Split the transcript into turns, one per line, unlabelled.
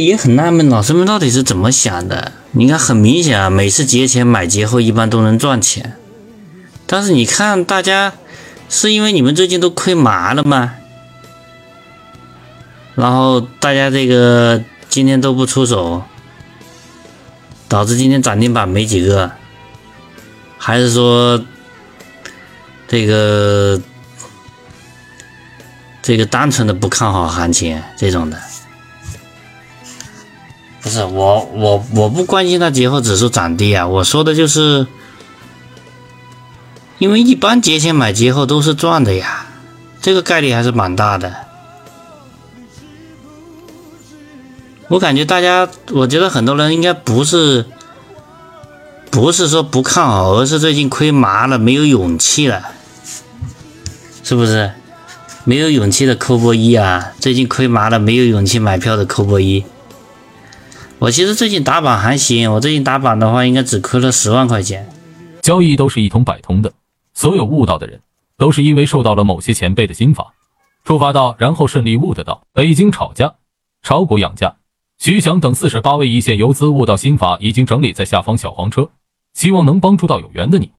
也很纳闷，老师们到底是怎么想的？你看，很明显啊，每次节前买节后一般都能赚钱，但是你看大家，是因为你们最近都亏麻了吗？然后大家这个今天都不出手，导致今天涨停板没几个，还是说这个这个单纯的不看好行情这种的？不是我我我不关心它节后指数涨跌啊，我说的就是，因为一般节前买节后都是赚的呀，这个概率还是蛮大的。我感觉大家，我觉得很多人应该不是，不是说不看好，而是最近亏麻了，没有勇气了，是不是？没有勇气的扣波一啊！最近亏麻了，没有勇气买票的扣波一。我其实最近打榜还行，我最近打榜的话，应该只亏了十万块钱。
交易都是一通百通的，所有悟道的人，都是因为受到了某些前辈的心法，触发到，然后顺利悟得到。北京炒价，炒股养家。徐翔等四十八位一线游资悟道心法已经整理在下方小黄车，希望能帮助到有缘的你。